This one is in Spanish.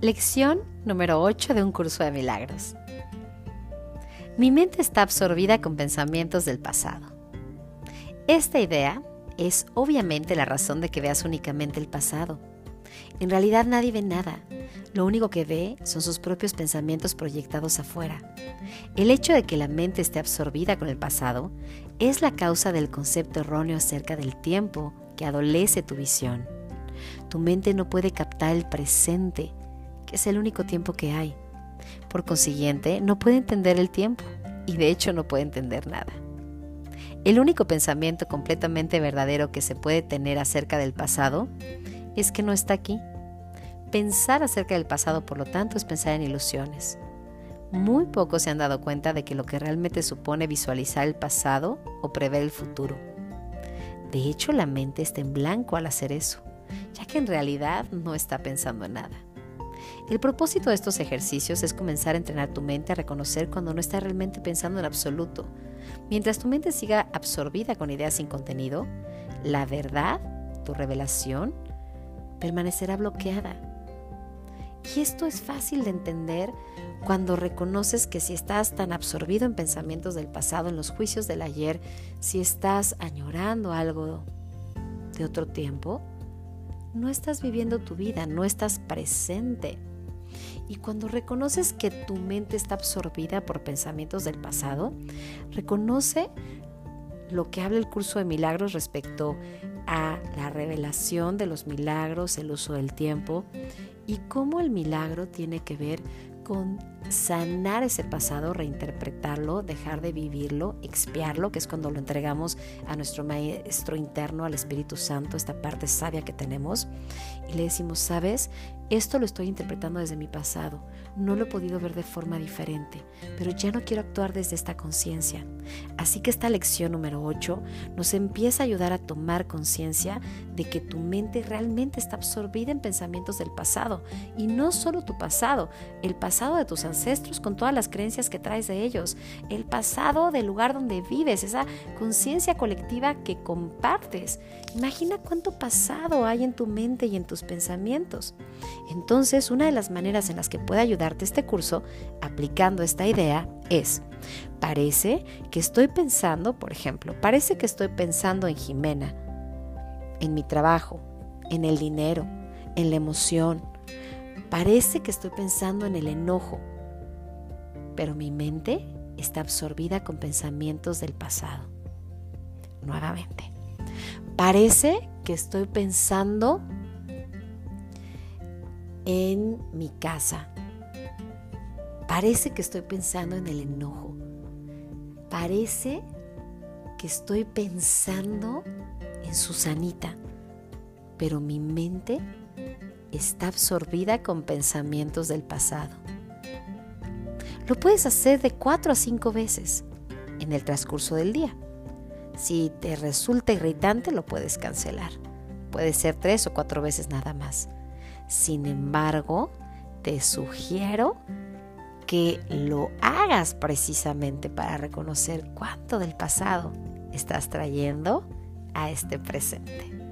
Lección número 8 de un curso de milagros. Mi mente está absorbida con pensamientos del pasado. Esta idea es obviamente la razón de que veas únicamente el pasado. En realidad nadie ve nada. Lo único que ve son sus propios pensamientos proyectados afuera. El hecho de que la mente esté absorbida con el pasado es la causa del concepto erróneo acerca del tiempo que adolece tu visión. Tu mente no puede captar el presente es el único tiempo que hay. Por consiguiente, no puede entender el tiempo y de hecho no puede entender nada. El único pensamiento completamente verdadero que se puede tener acerca del pasado es que no está aquí. Pensar acerca del pasado, por lo tanto, es pensar en ilusiones. Muy pocos se han dado cuenta de que lo que realmente supone visualizar el pasado o prever el futuro. De hecho, la mente está en blanco al hacer eso, ya que en realidad no está pensando en nada. El propósito de estos ejercicios es comenzar a entrenar tu mente a reconocer cuando no estás realmente pensando en absoluto. Mientras tu mente siga absorbida con ideas sin contenido, la verdad, tu revelación, permanecerá bloqueada. Y esto es fácil de entender cuando reconoces que si estás tan absorbido en pensamientos del pasado, en los juicios del ayer, si estás añorando algo de otro tiempo, no estás viviendo tu vida, no estás presente. Y cuando reconoces que tu mente está absorbida por pensamientos del pasado, reconoce lo que habla el curso de milagros respecto a la revelación de los milagros, el uso del tiempo y cómo el milagro tiene que ver con sanar ese pasado, reinterpretarlo, dejar de vivirlo, expiarlo, que es cuando lo entregamos a nuestro maestro interno, al Espíritu Santo, esta parte sabia que tenemos, y le decimos, sabes, esto lo estoy interpretando desde mi pasado, no lo he podido ver de forma diferente, pero ya no quiero actuar desde esta conciencia. Así que esta lección número 8 nos empieza a ayudar a tomar conciencia de que tu mente realmente está absorbida en pensamientos del pasado, y no solo tu pasado, el pasado de tus ancestros con todas las creencias que traes de ellos, el pasado del lugar donde vives, esa conciencia colectiva que compartes. Imagina cuánto pasado hay en tu mente y en tus pensamientos. Entonces, una de las maneras en las que puede ayudarte este curso, aplicando esta idea, es, parece que estoy pensando, por ejemplo, parece que estoy pensando en Jimena, en mi trabajo, en el dinero, en la emoción. Parece que estoy pensando en el enojo, pero mi mente está absorbida con pensamientos del pasado. Nuevamente, parece que estoy pensando en mi casa. Parece que estoy pensando en el enojo. Parece que estoy pensando en Susanita, pero mi mente está absorbida con pensamientos del pasado. Lo puedes hacer de cuatro a cinco veces en el transcurso del día. Si te resulta irritante, lo puedes cancelar. Puede ser tres o cuatro veces nada más. Sin embargo, te sugiero que lo hagas precisamente para reconocer cuánto del pasado estás trayendo a este presente.